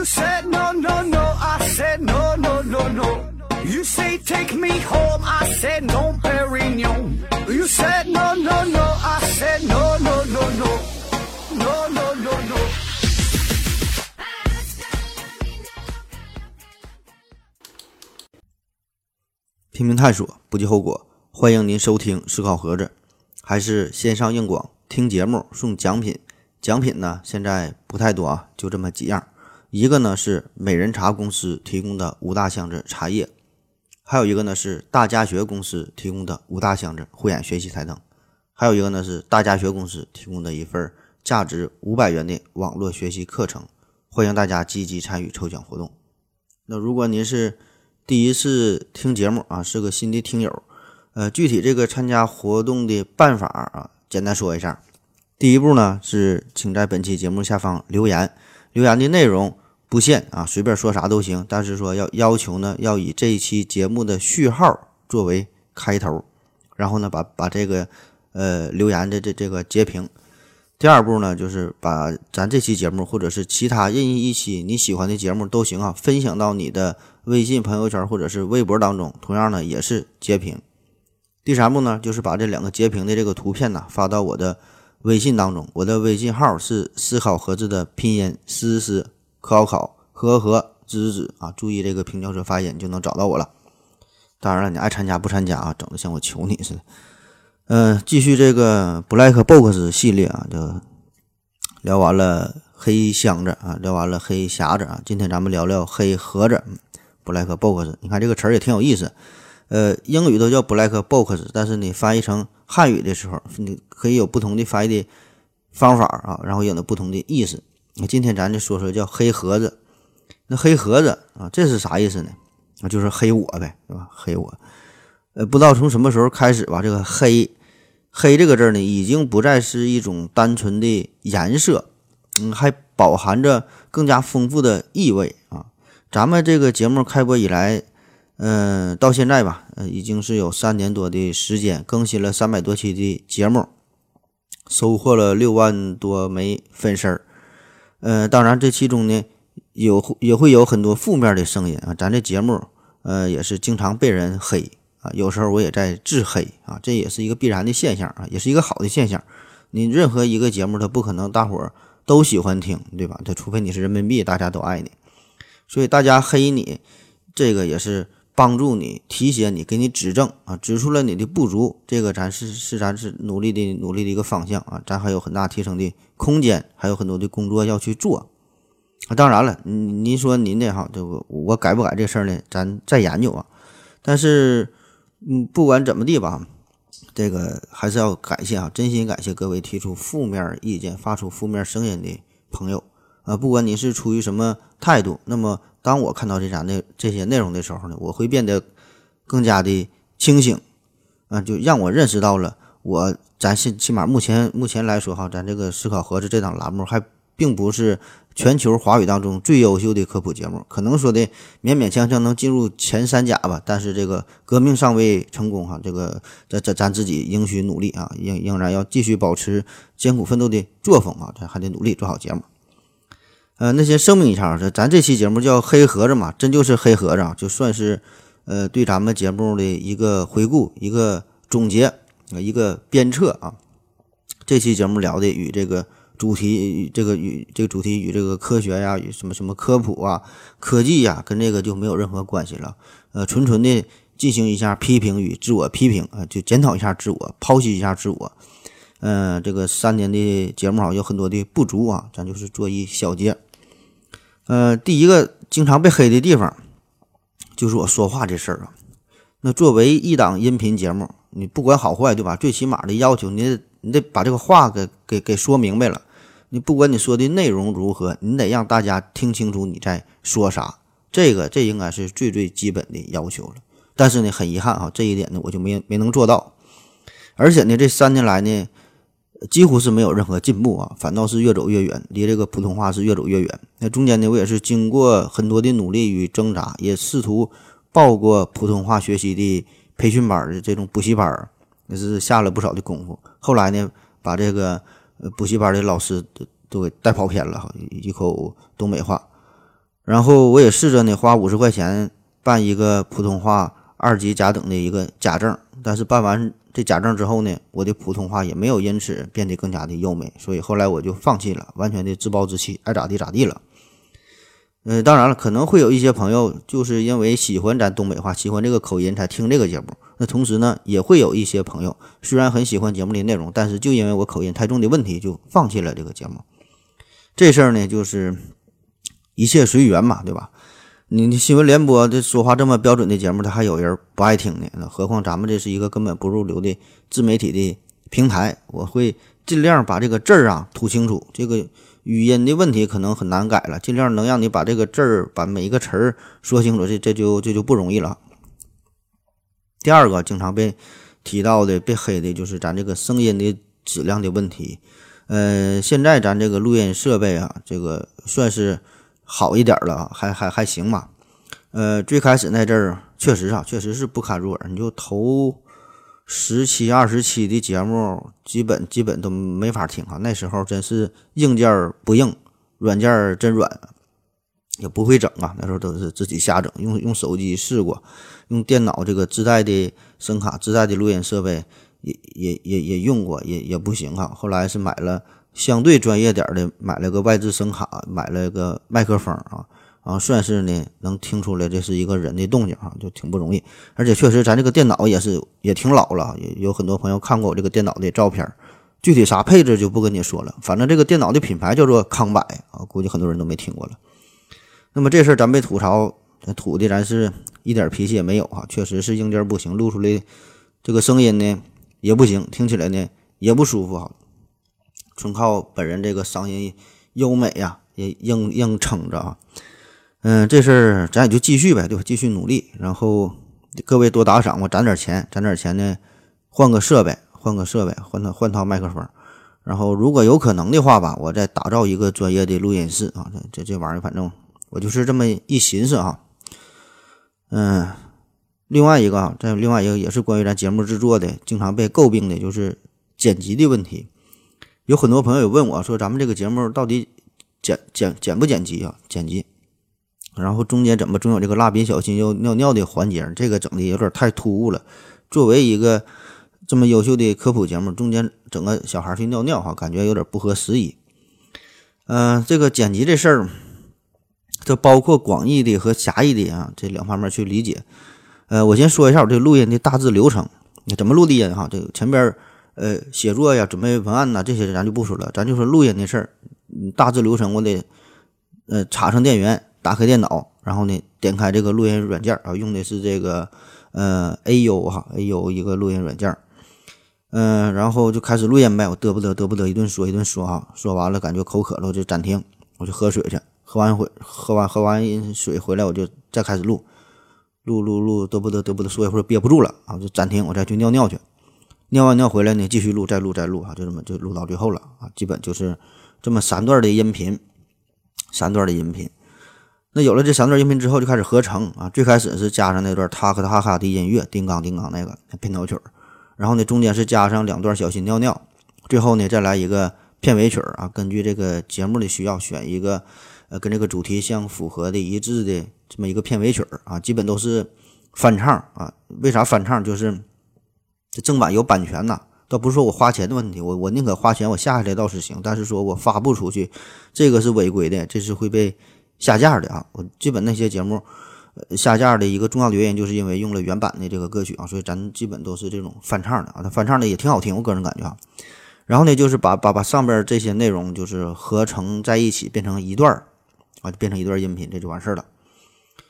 You said no, no, no. I said no, no, no, no. You say take me home. I said no, Perignon. You said no, no, no. I said no, no, no, no. No, no, no, no. no, no, no. 探索，不计后果。欢迎您收听思考盒子，还是线上硬广听节目送奖品。奖品呢，现在不太多啊，就这么几样。一个呢是美人茶公司提供的五大箱子茶叶，还有一个呢是大家学公司提供的五大箱子护眼学习台灯，还有一个呢是大家学公司提供的一份价值五百元的网络学习课程。欢迎大家积极参与抽奖活动。那如果您是第一次听节目啊，是个新的听友，呃，具体这个参加活动的办法啊，简单说一下。第一步呢是，请在本期节目下方留言，留言的内容不限啊，随便说啥都行，但是说要要求呢，要以这一期节目的序号作为开头，然后呢，把把这个呃留言的这这个截屏。第二步呢，就是把咱这期节目或者是其他任意一期你喜欢的节目都行啊，分享到你的微信朋友圈或者是微博当中，同样呢也是截屏。第三步呢，就是把这两个截屏的这个图片呢发到我的微信当中，我的微信号是思考盒子的拼音思思考考和和知知啊，注意这个平翘舌发音就能找到我了。当然了，你爱参加不参加啊，整的像我求你似的。嗯，继续这个 Black Box 系列啊，就聊完了黑箱子啊，聊完了黑匣子啊，今天咱们聊聊黑盒子。Black Box，你看这个词儿也挺有意思。呃，英语都叫 Black Box，但是你翻译成汉语的时候，你可以有不同的翻译的方法啊，然后有了不同的意思。那今天咱就说说叫黑盒子。那黑盒子啊，这是啥意思呢？啊，就是黑我呗，对吧？黑我。呃，不知道从什么时候开始吧，这个黑。黑这个字呢，已经不再是一种单纯的颜色，嗯，还饱含着更加丰富的意味啊。咱们这个节目开播以来，嗯，到现在吧，呃，已经是有三年多的时间，更新了三百多期的节目，收获了六万多枚粉丝儿。呃，当然这其中呢，有也会有很多负面的声音啊。咱这节目，呃，也是经常被人黑。啊，有时候我也在自黑啊，这也是一个必然的现象啊，也是一个好的现象。你任何一个节目，它不可能大伙都喜欢听，对吧？它除非你是人民币，大家都爱你。所以大家黑你，这个也是帮助你、提携你、给你指正啊，指出了你的不足。这个咱是是咱是努力的努力的一个方向啊，咱还有很大提升的空间，还有很多的工作要去做啊。当然了，您您说您的哈，这个我改不改这事儿呢？咱再研究啊。但是。嗯，不管怎么地吧，这个还是要感谢啊，真心感谢各位提出负面意见、发出负面声音的朋友啊。不管你是出于什么态度，那么当我看到这咱的这些内容的时候呢，我会变得更加的清醒啊，就让我认识到了我咱是起码目前目前来说哈，咱这个思考盒子这档栏目还并不是。全球华语当中最优秀的科普节目，可能说的勉勉强强能进入前三甲吧。但是这个革命尚未成功哈，这个咱咱咱自己应需努力啊，仍仍然要继续保持艰苦奋斗的作风啊，咱还得努力做好节目。呃，那先声明一下，这咱这期节目叫黑盒子嘛，真就是黑盒子，就算是呃对咱们节目的一个回顾、一个总结、一个鞭策啊。这期节目聊的与这个。主题这个与这个主题与这个科学呀，与什么什么科普啊、科技呀，跟这个就没有任何关系了。呃，纯纯的进行一下批评与自我批评啊，就检讨一下自我，剖析一下自我。嗯，这个三年的节目啊，有很多的不足啊，咱就是做一小结。呃，第一个经常被黑的地方，就是我说话这事儿啊。那作为一档音频节目，你不管好坏，对吧？最起码的要求，你得你得把这个话给给给说明白了。你不管你说的内容如何，你得让大家听清楚你在说啥。这个这应该是最最基本的要求了。但是呢，很遗憾啊，这一点呢我就没没能做到。而且呢，这三年来呢，几乎是没有任何进步啊，反倒是越走越远，离这个普通话是越走越远。那中间呢，我也是经过很多的努力与挣扎，也试图报过普通话学习的培训班的这种补习班，也是下了不少的功夫。后来呢，把这个。补习班的老师都都给带跑偏了，一口东北话。然后我也试着呢花五十块钱办一个普通话二级甲等的一个假证，但是办完这假证之后呢，我的普通话也没有因此变得更加的优美，所以后来我就放弃了，完全的自暴自弃，爱咋地咋地了。嗯，当然了，可能会有一些朋友就是因为喜欢咱东北话，喜欢这个口音才听这个节目。那同时呢，也会有一些朋友虽然很喜欢节目的内容，但是就因为我口音太重的问题，就放弃了这个节目。这事儿呢，就是一切随缘嘛，对吧？你新闻联播这说话这么标准的节目，他还有人不爱听呢。何况咱们这是一个根本不入流的自媒体的平台，我会尽量把这个字儿啊吐清楚。这个。语音的问题可能很难改了，尽量能让你把这个字儿、把每一个词儿说清楚，这这就这就不容易了。第二个经常被提到的、被黑的就是咱这个声音的质量的问题。呃，现在咱这个录音设备啊，这个算是好一点了，还还还行吧。呃，最开始那阵儿确实啊，确实是不堪入耳，你就头。十七二十期的节目，基本基本都没法听啊！那时候真是硬件不硬，软件真软，也不会整啊。那时候都是自己瞎整，用用手机试过，用电脑这个自带的声卡、自带的录音设备也也也也用过，也也不行啊。后来是买了相对专业点的，买了个外置声卡，买了个麦克风啊。啊，算是呢，能听出来这是一个人的动静啊，就挺不容易。而且确实，咱这个电脑也是也挺老了，也有很多朋友看过我这个电脑的照片。具体啥配置就不跟你说了，反正这个电脑的品牌叫做康柏啊，估计很多人都没听过了。那么这事儿咱被吐槽，吐的咱是一点脾气也没有哈，确实是硬件不行，录出来这个声音呢也不行，听起来呢也不舒服哈。纯靠本人这个嗓音优美呀，也硬硬撑着啊。嗯，这事儿咱也就继续呗，对吧？继续努力，然后各位多打赏，我攒点钱，攒点钱呢，换个设备，换个设备，换套换套麦克风，然后如果有可能的话吧，我再打造一个专业的录音室啊。这这这玩意儿，反正我就是这么一寻思啊。嗯，另外一个啊，再另外一个也是关于咱节目制作的，经常被诟病的就是剪辑的问题。有很多朋友也问我说，咱们这个节目到底剪剪剪不剪辑啊？剪辑。然后中间怎么总有这个蜡笔小新又尿尿的环节？这个整的有点太突兀了。作为一个这么优秀的科普节目，中间整个小孩去尿尿，哈，感觉有点不合时宜。嗯，这个剪辑这事儿，这包括广义的和狭义的啊，这两方面去理解。呃，我先说一下我这录音的大致流程，怎么录的音哈？这个前边呃写作呀、准备文案呐这些咱就不说了，咱就说录音的事儿。大致流程我得呃插上电源。打开电脑，然后呢，点开这个录音软件啊，用的是这个呃 A U 哈 A U 一个录音软件，嗯，然后就开始录音呗。我嘚不嘚嘚不嘚一顿说一顿说哈，说完了感觉口渴了，我就暂停，我就喝水去。喝完回喝完喝完水回来，我就再开始录，录录录嘚不嘚嘚不嘚说一会儿憋不住了啊，就暂停，我再去尿尿去。尿完尿回来呢，继续录，再录再录哈，就这么就录到最后了啊。基本就是这么三段的音频，三段的音频。那有了这三段音频之后，就开始合成啊。最开始是加上那段他和他哈的音乐，叮当叮当那个片头曲儿，然后呢，中间是加上两段小心尿尿，最后呢再来一个片尾曲儿啊。根据这个节目的需要，选一个呃跟这个主题相符合的一致的这么一个片尾曲儿啊。基本都是翻唱啊。为啥翻唱？就是这正版有版权呐，倒不是说我花钱的问题，我我宁可花钱我下下来倒是行，但是说我发布出去，这个是违规的，这是会被。下架的啊，我基本那些节目，下架的一个重要的原因就是因为用了原版的这个歌曲啊，所以咱基本都是这种翻唱的啊，它翻唱的也挺好听，我个人感觉啊。然后呢，就是把把把上边这些内容就是合成在一起，变成一段啊，就变成一段音频，这就完事儿了。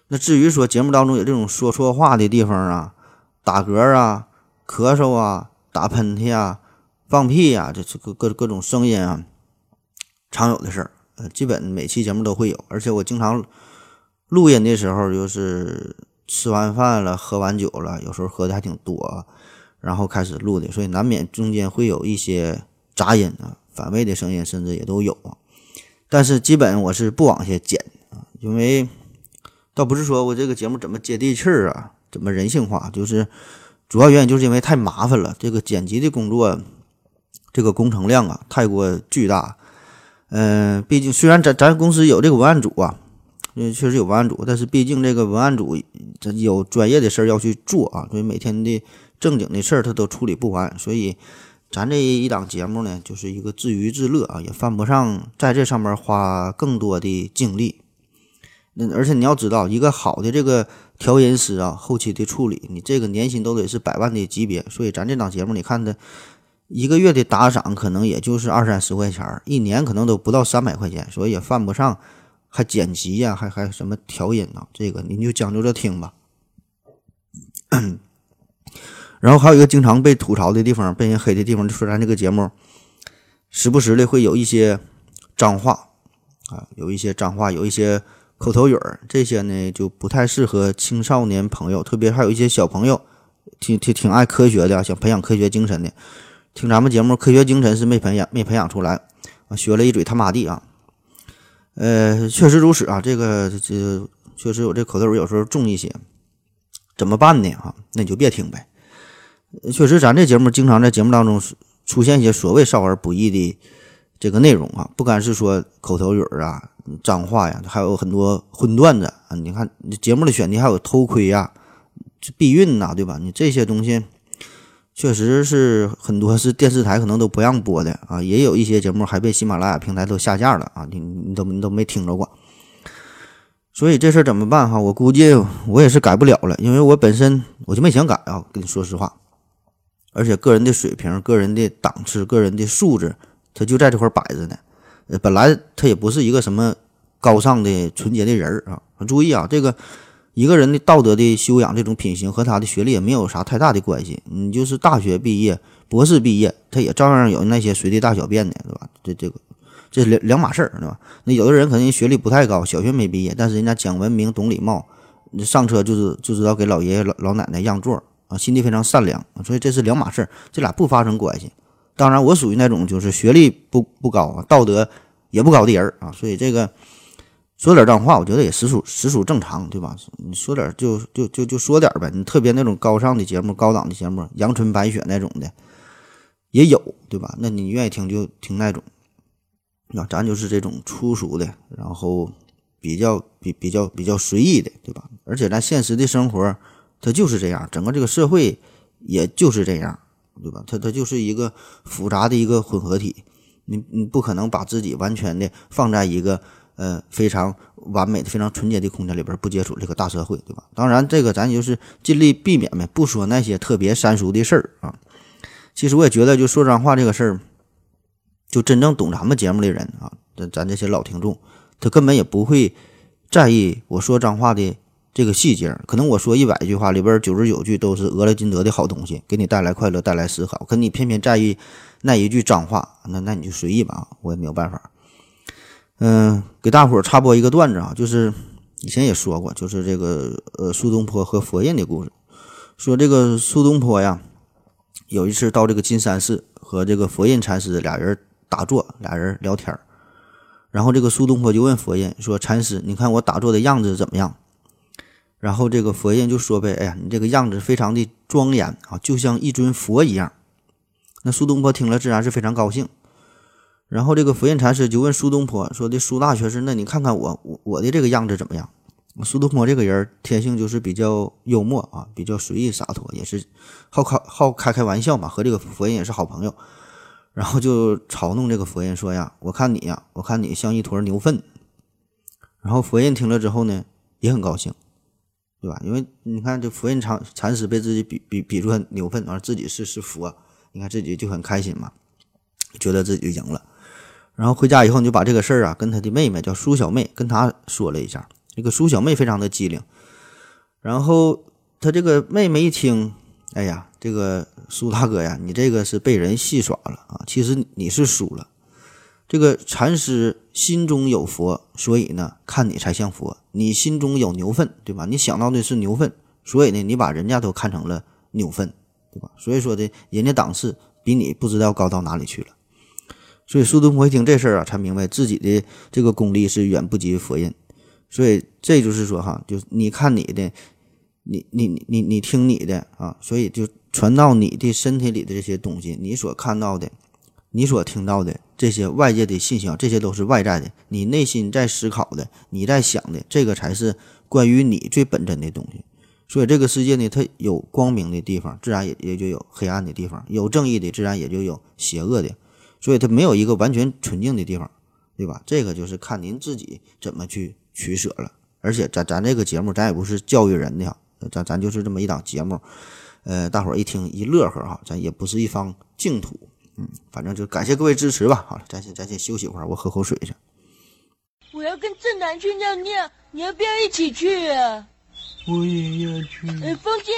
那至于说节目当中有这种说错话的地方啊，打嗝啊、咳嗽啊、打喷嚏啊、放屁呀，这这各各各种声音啊，常有的事儿。基本每期节目都会有，而且我经常录音的时候，就是吃完饭了，喝完酒了，有时候喝的还挺多，然后开始录的，所以难免中间会有一些杂音啊、反胃的声音，甚至也都有啊。但是基本我是不往下剪啊，因为倒不是说我这个节目怎么接地气儿啊，怎么人性化，就是主要原因就是因为太麻烦了，这个剪辑的工作，这个工程量啊太过巨大。嗯，毕竟虽然咱咱公司有这个文案组啊，因为，确实有文案组，但是毕竟这个文案组他有专业的事儿要去做啊，所以每天的正经的事儿他都处理不完，所以咱这一档节目呢，就是一个自娱自乐啊，也犯不上在这上面花更多的精力。那而且你要知道，一个好的这个调音师啊，后期的处理，你这个年薪都得是百万的级别，所以咱这档节目，你看的一个月的打赏可能也就是二三十块钱，一年可能都不到三百块钱，所以也犯不上。还剪辑呀，还还什么调音呢？这个您就将就着听吧。然后还有一个经常被吐槽的地方，被人黑的地方，就说咱这个节目时不时的会有一些脏话啊，有一些脏话，有一些口头语儿，这些呢就不太适合青少年朋友，特别还有一些小朋友挺挺挺爱科学的，想培养科学精神的，听咱们节目，科学精神是没培养没培养出来，学了一嘴他妈的啊。呃，确实如此啊，这个这确实有这口头语有时候重一些，怎么办呢？啊，那你就别听呗。确实，咱这节目经常在节目当中出现一些所谓少儿不宜的这个内容啊，不单是说口头语啊、脏话呀，还有很多荤段子啊。你看节目的选题还有偷窥呀、避孕呐，对吧？你这些东西。确实是很多是电视台可能都不让播的啊，也有一些节目还被喜马拉雅平台都下架了啊，你你都你都没听着过，所以这事儿怎么办哈？我估计我也是改不了了，因为我本身我就没想改啊，跟你说实话，而且个人的水平、个人的档次、个人的素质，他就在这块摆着呢。本来他也不是一个什么高尚的、纯洁的人啊。注意啊，这个。一个人的道德的修养，这种品行和他的学历也没有啥太大的关系。你就是大学毕业、博士毕业，他也照样有那些随地大小便的，对吧？这这个这两两码事儿，对吧？那有的人可能学历不太高，小学没毕业，但是人家讲文明、懂礼貌，上车就是就知道给老爷爷老老奶奶让座啊，心地非常善良，所以这是两码事儿，这俩不发生关系。当然，我属于那种就是学历不不高啊，道德也不高的人啊，所以这个。说点脏话，我觉得也实属实属正常，对吧？你说点就就就就说点呗。你特别那种高尚的节目、高档的节目，阳春白雪那种的也有，对吧？那你愿意听就听那种。那咱就是这种粗俗的，然后比较比比较比较随意的，对吧？而且咱现实的生活它就是这样，整个这个社会也就是这样，对吧？它它就是一个复杂的一个混合体，你你不可能把自己完全的放在一个。呃，非常完美的、非常纯洁的空间里边，不接触这个大社会，对吧？当然，这个咱就是尽力避免呗，不说那些特别三俗的事儿啊。其实我也觉得，就说脏话这个事儿，就真正懂咱们节目的人啊，咱咱这些老听众，他根本也不会在意我说脏话的这个细节。可能我说一百句话里边，九十九句都是俄勒金德的好东西，给你带来快乐、带来思考。可你偏偏在意那一句脏话，那那你就随意吧，我也没有办法。嗯，给大伙插播一个段子啊，就是以前也说过，就是这个呃苏东坡和佛印的故事。说这个苏东坡呀，有一次到这个金山寺和这个佛印禅师俩人打坐，俩人聊天。然后这个苏东坡就问佛印说：“禅师，你看我打坐的样子怎么样？”然后这个佛印就说呗：“哎呀，你这个样子非常的庄严啊，就像一尊佛一样。”那苏东坡听了自然是非常高兴。然后这个佛印禅师就问苏东坡说的：“苏大学士，那你看看我我我的这个样子怎么样？”苏东坡这个人天性就是比较幽默啊，比较随意洒脱，也是好开好开开玩笑嘛，和这个佛印也是好朋友。然后就嘲弄这个佛印说：“呀，我看你呀，我看你像一坨牛粪。”然后佛印听了之后呢，也很高兴，对吧？因为你看这佛印禅禅师被自己比比比作牛粪，而自己是是佛，你看自己就很开心嘛，觉得自己就赢了。然后回家以后，你就把这个事儿啊，跟他的妹妹叫苏小妹，跟他说了一下。这个苏小妹非常的机灵，然后他这个妹妹一听，哎呀，这个苏大哥呀，你这个是被人戏耍了啊！其实你是输了。这个禅师心中有佛，所以呢，看你才像佛。你心中有牛粪，对吧？你想到的是牛粪，所以呢，你把人家都看成了牛粪，对吧？所以说的，人家档次比你不知道高到哪里去了。所以苏东坡一听这事儿啊，才明白自己的这个功力是远不及佛印。所以这就是说哈，就是你看你的，你你你你你听你的啊，所以就传到你的身体里的这些东西，你所看到的，你所听到的这些外界的信息啊，这些都是外在的，你内心在思考的，你在想的，这个才是关于你最本真的东西。所以这个世界呢，它有光明的地方，自然也也就有黑暗的地方；有正义的，自然也就有邪恶的。所以它没有一个完全纯净的地方，对吧？这个就是看您自己怎么去取舍了。而且咱咱这个节目，咱也不是教育人的，咱咱就是这么一档节目，呃，大伙儿一听一乐呵哈，咱也不是一方净土。嗯，反正就感谢各位支持吧。好了，咱先咱先休息会儿，我喝口水去。我要跟正南去尿尿，你要不要一起去啊？我也要去。哎，风姐，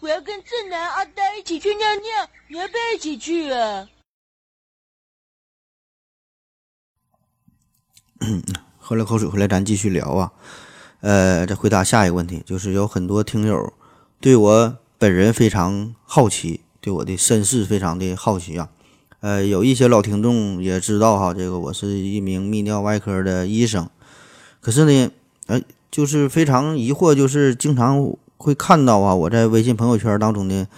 我要跟正南、阿呆一起去尿尿，你要不要一起去啊？喝了口水回来，咱继续聊啊。呃，再回答下一个问题，就是有很多听友对我本人非常好奇，对我的身世非常的好奇啊。呃，有一些老听众也知道哈，这个我是一名泌尿外科的医生，可是呢，呃，就是非常疑惑，就是经常会看到啊，我在微信朋友圈当中呢，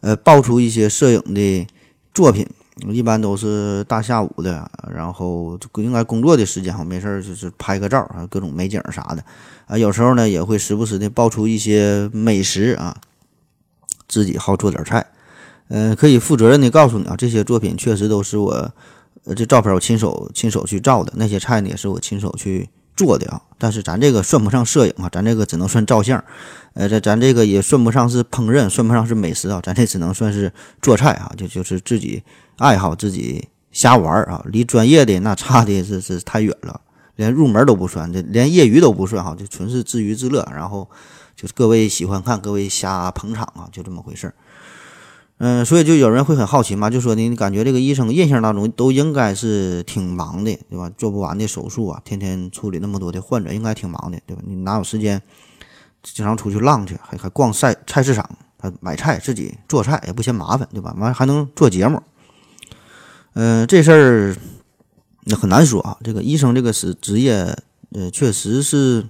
呃，爆出一些摄影的作品，一般都是大下午的，然后应该工作的时间哈，没事儿就是拍个照啊，各种美景啥的，啊，有时候呢也会时不时的爆出一些美食啊，自己好做点菜。嗯，可以负责任的告诉你啊，这些作品确实都是我，呃，这照片我亲手亲手去照的，那些菜呢也是我亲手去做的啊。但是咱这个算不上摄影啊，咱这个只能算照相，呃，这咱这个也算不上是烹饪，算不上是美食啊，咱这只能算是做菜啊，就就是自己爱好，自己瞎玩儿啊，离专业的那差的是是太远了，连入门都不算，这连业余都不算哈，就纯是自娱自乐，然后就是各位喜欢看，各位瞎捧场啊，就这么回事儿。嗯，所以就有人会很好奇嘛，就说，你感觉这个医生印象当中都应该是挺忙的，对吧？做不完的手术啊，天天处理那么多的患者，应该挺忙的，对吧？你哪有时间经常出去浪去，还还逛菜菜市场，还买菜自己做菜也不嫌麻烦，对吧？完还能做节目。嗯，这事儿那很难说啊。这个医生这个是职业，呃，确实是。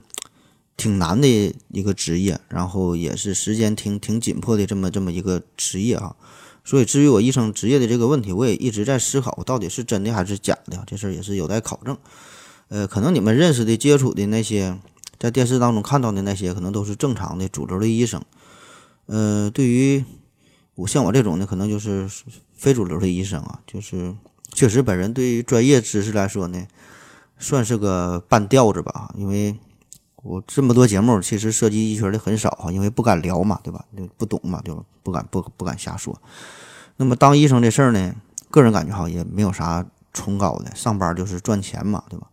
挺难的一个职业，然后也是时间挺挺紧迫的这么这么一个职业啊，所以至于我医生职业的这个问题，我也一直在思考，到底是真的还是假的，这事儿也是有待考证。呃，可能你们认识的、接触的那些，在电视当中看到的那些，可能都是正常的主流的医生。呃，对于我像我这种呢，可能就是非主流的医生啊，就是确实本人对于专业知识来说呢，算是个半吊子吧，因为。我这么多节目，其实涉及医学的很少哈，因为不敢聊嘛，对吧？不懂嘛，就不敢不不敢瞎说。那么当医生这事儿呢，个人感觉哈也没有啥崇高的，上班就是赚钱嘛，对吧？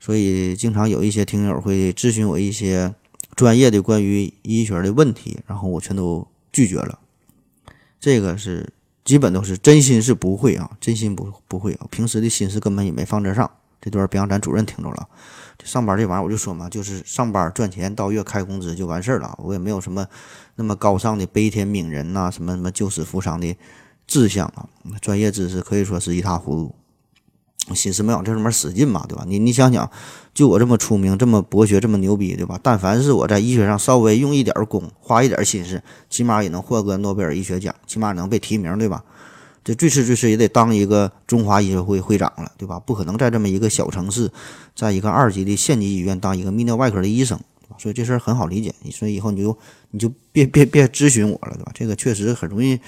所以经常有一些听友会咨询我一些专业的关于医学的问题，然后我全都拒绝了。这个是基本都是真心是不会啊，真心不不会啊，平时的心思根本也没放这上。这段别让咱主任听着了。上班这玩意儿，我就说嘛，就是上班赚钱，到月开工资就完事儿了。我也没有什么那么高尚的悲天悯人呐，什么什么救死扶伤的志向啊。专业知识可以说是一塌糊涂，心思没往这上面使劲嘛，对吧？你你想想，就我这么出名，这么博学，这么牛逼，对吧？但凡是我在医学上稍微用一点功，花一点心思，起码也能获个诺贝尔医学奖，起码能被提名，对吧？这最迟最迟也得当一个中华医学会会长了，对吧？不可能在这么一个小城市，在一个二级的县级医院当一个泌尿外科的医生，所以这事儿很好理解。所以以后你就你就别别别咨询我了，对吧？这个确实很容易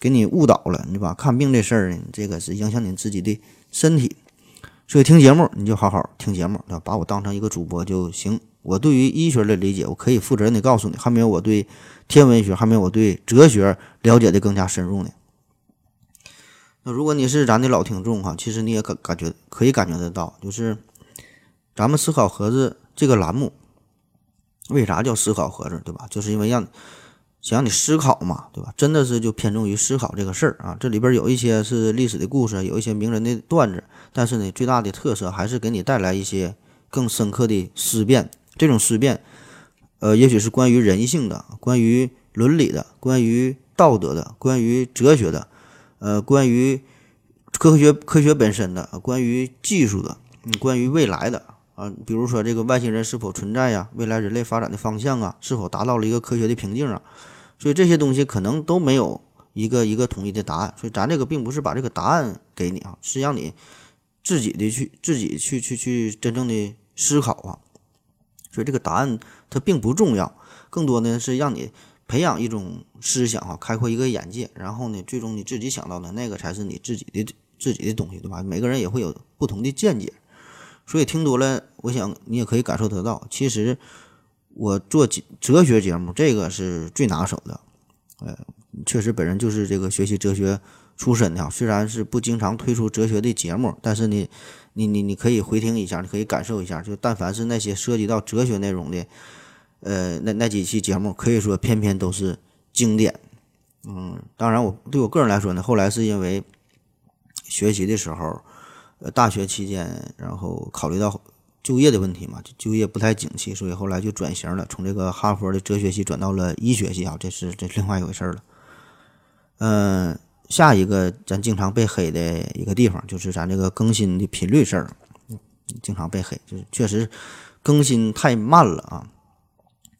给你误导了，对吧？看病这事儿，这个是影响你自己的身体。所以听节目你就好好听节目，对吧？把我当成一个主播就行。我对于医学的理解，我可以负责任的告诉你，还没有我对天文学，还没有我对哲学了解的更加深入呢。那如果你是咱的老听众哈，其实你也感感觉可以感觉得到，就是咱们思考盒子这个栏目，为啥叫思考盒子，对吧？就是因为让想让你思考嘛，对吧？真的是就偏重于思考这个事儿啊。这里边有一些是历史的故事，有一些名人的段子，但是呢，最大的特色还是给你带来一些更深刻的思辨。这种思辨，呃，也许是关于人性的，关于伦理的，关于道德的，关于哲学的。呃，关于科学科学本身的，关于技术的，嗯，关于未来的啊，比如说这个外星人是否存在呀？未来人类发展的方向啊，是否达到了一个科学的瓶颈啊？所以这些东西可能都没有一个一个统一的答案。所以咱这个并不是把这个答案给你啊，是让你自己的去自己去去去真正的思考啊。所以这个答案它并不重要，更多呢是让你培养一种思想哈，开阔一个眼界，然后呢，最终你自己想到的那个才是你自己的自己的东西，对吧？每个人也会有不同的见解，所以听多了，我想你也可以感受得到，其实我做哲学节目这个是最拿手的，呃，确实本人就是这个学习哲学出身的，虽然是不经常推出哲学的节目，但是呢。你你你可以回听一下，你可以感受一下，就但凡是那些涉及到哲学内容的，呃，那那几期节目，可以说偏偏都是经典。嗯，当然我对我个人来说呢，后来是因为学习的时候，呃，大学期间，然后考虑到就业的问题嘛，就就业不太景气，所以后来就转型了，从这个哈佛的哲学系转到了医学系啊，这是这另外一回事了。嗯。下一个咱经常被黑的一个地方，就是咱这个更新的频率事儿，经常被黑，就是确实更新太慢了啊！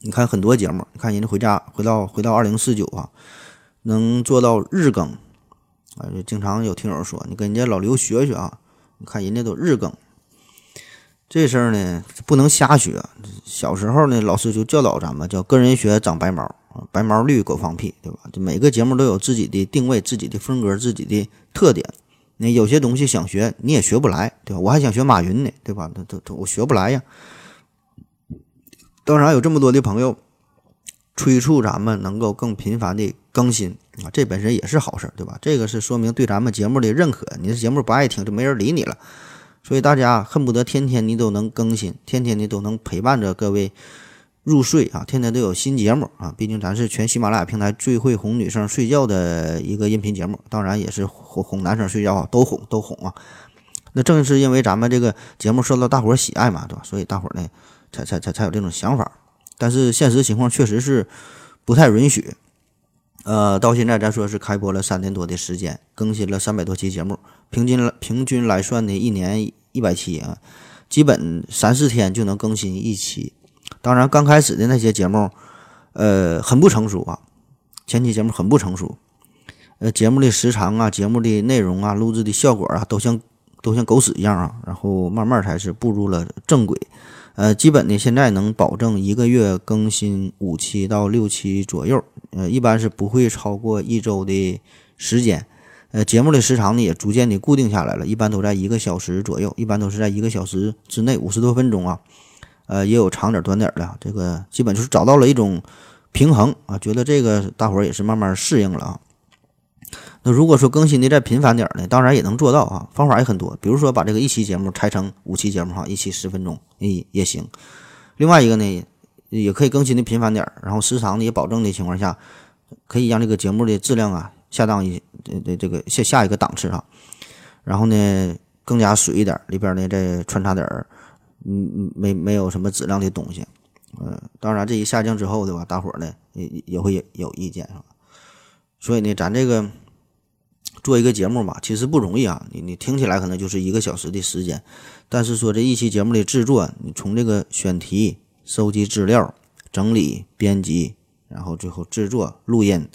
你看很多节目，你看人家回家回到回到二零四九啊，能做到日更啊，就经常有听友说，你跟人家老刘学学啊，你看人家都日更，这事儿呢不能瞎学。小时候呢，老师就教导咱们，叫跟人学长白毛。白毛绿狗放屁，对吧？就每个节目都有自己的定位、自己的风格、自己的特点。那有些东西想学你也学不来，对吧？我还想学马云呢，对吧？他他他，我学不来呀。当然有这么多的朋友催促咱们能够更频繁的更新啊，这本身也是好事，对吧？这个是说明对咱们节目的认可。你的节目不爱听，就没人理你了。所以大家恨不得天天你都能更新，天天你都能陪伴着各位。入睡啊，天天都有新节目啊！毕竟咱是全喜马拉雅平台最会哄女生睡觉的一个音频节目，当然也是哄哄男生睡觉啊，都哄都哄啊！那正是因为咱们这个节目受到大伙喜爱嘛，对吧？所以大伙呢，才才才才有这种想法。但是现实情况确实是不太允许。呃，到现在咱说是开播了三年多的时间，更新了三百多期节目，平均平均来算的一年一百期啊，基本三四天就能更新一期。当然，刚开始的那些节目，呃，很不成熟啊。前期节目很不成熟，呃，节目的时长啊，节目的内容啊，录制的效果啊，都像都像狗屎一样啊。然后慢慢才是步入了正轨，呃，基本呢现在能保证一个月更新五期到六期左右，呃，一般是不会超过一周的时间。呃，节目的时长呢也逐渐的固定下来了，一般都在一个小时左右，一般都是在一个小时之内，五十多分钟啊。呃，也有长点短点的，这个基本就是找到了一种平衡啊，觉得这个大伙儿也是慢慢适应了啊。那如果说更新的再频繁点儿呢，当然也能做到啊，方法也很多，比如说把这个一期节目拆成五期节目哈，一期十分钟也也行。另外一个呢，也可以更新的频繁点儿，然后时长呢也保证的情况下，可以让这个节目的质量啊下降一这这这个下下一个档次啊。然后呢，更加水一点，里边呢再穿插点儿。嗯嗯，没没有什么质量的东西，嗯，当然这一下降之后，对吧？大伙儿呢也也会有意见，是吧？所以呢，咱这个做一个节目吧，其实不容易啊。你你听起来可能就是一个小时的时间，但是说这一期节目的制作，你从这个选题、收集资料、整理、编辑，然后最后制作、录音，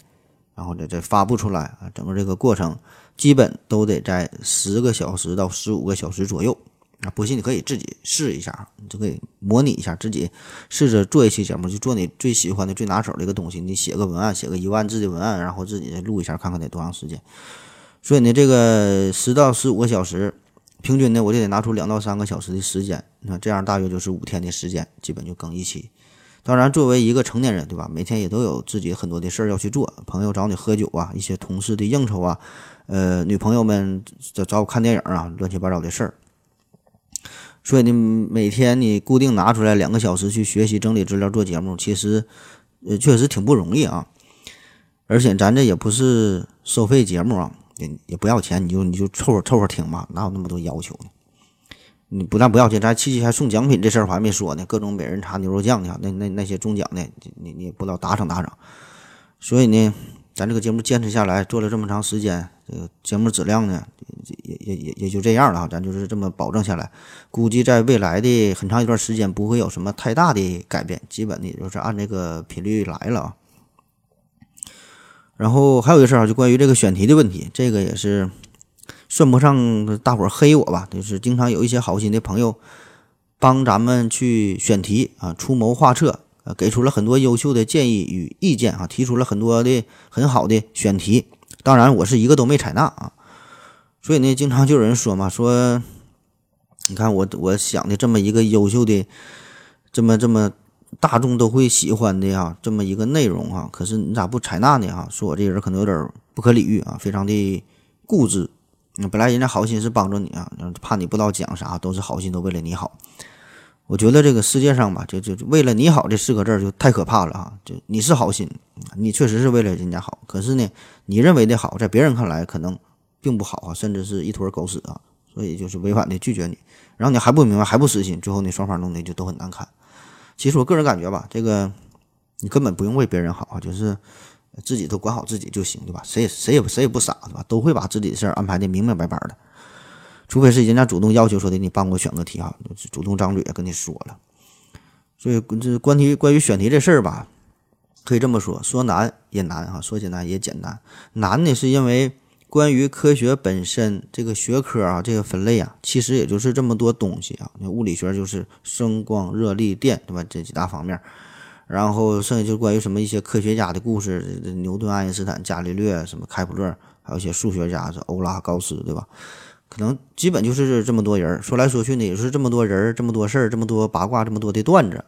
然后再再发布出来啊，整个这个过程基本都得在十个小时到十五个小时左右。啊，不信你可以自己试一下，你就可以模拟一下，自己试着做一期节目，就做你最喜欢的、最拿手的一个东西。你写个文案，写个一万字的文案，然后自己录一下，看看得多长时间。所以呢，这个十到十五个小时，平均呢，我就得拿出两到三个小时的时间。那这样大约就是五天的时间，基本就更一期。当然，作为一个成年人，对吧？每天也都有自己很多的事儿要去做，朋友找你喝酒啊，一些同事的应酬啊，呃，女朋友们找找我看电影啊，乱七八糟的事儿。所以呢，每天你固定拿出来两个小时去学习、整理资料、做节目，其实，呃，确实挺不容易啊。而且咱这也不是收费节目啊，也也不要钱，你就你就凑合凑合听吧，哪有那么多要求呢？你不但不要钱，咱七夕还送奖品，这事儿我还没说呢，各种美人茶、牛肉酱的，那那那些中奖的，你你也不知道打赏打赏。所以呢。咱这个节目坚持下来，做了这么长时间，这个节目质量呢，也也也也就这样了哈。咱就是这么保证下来，估计在未来的很长一段时间不会有什么太大的改变，基本的就是按这个频率来了啊。然后还有一个事儿啊，就关于这个选题的问题，这个也是算不上大伙儿黑我吧，就是经常有一些好心的朋友帮咱们去选题啊，出谋划策，呃，给出了很多优秀的建议与意见啊，提出了很多的很好的选题。当然，我是一个都没采纳啊。所以呢，经常就有人说嘛，说你看我我想的这么一个优秀的，这么这么大众都会喜欢的呀，这么一个内容啊，可是你咋不采纳呢？哈，说我这人可能有点不可理喻啊，非常的固执。本来人家好心是帮助你啊，怕你不知道讲啥，都是好心，都为了你好。我觉得这个世界上吧，就就为了你好这四个字就太可怕了啊！就你是好心，你确实是为了人家好，可是呢，你认为的好，在别人看来可能。并不好啊，甚至是一坨狗屎啊，所以就是委婉的拒绝你，然后你还不明白，还不死心，最后你双方弄的就都很难看。其实我个人感觉吧，这个你根本不用为别人好啊，就是自己都管好自己就行，对吧？谁也谁也谁也不傻，对吧？都会把自己的事儿安排的明明白白的，除非是人家主动要求说的，你帮我选个题啊，主动张嘴跟你说了。所以这关题关于选题这事儿吧，可以这么说，说难也难啊，说简单也简单。难呢是因为。关于科学本身这个学科啊，这个分类啊，其实也就是这么多东西啊。那物理学就是声光热力电，对吧？这几大方面。然后剩下就关于什么一些科学家的故事，牛顿、爱因斯坦、伽利略、什么开普勒，还有一些数学家是欧拉、高斯，对吧？可能基本就是这么多人。说来说去呢，也是这么多人，这么多事儿，这么多八卦，这么多的段子。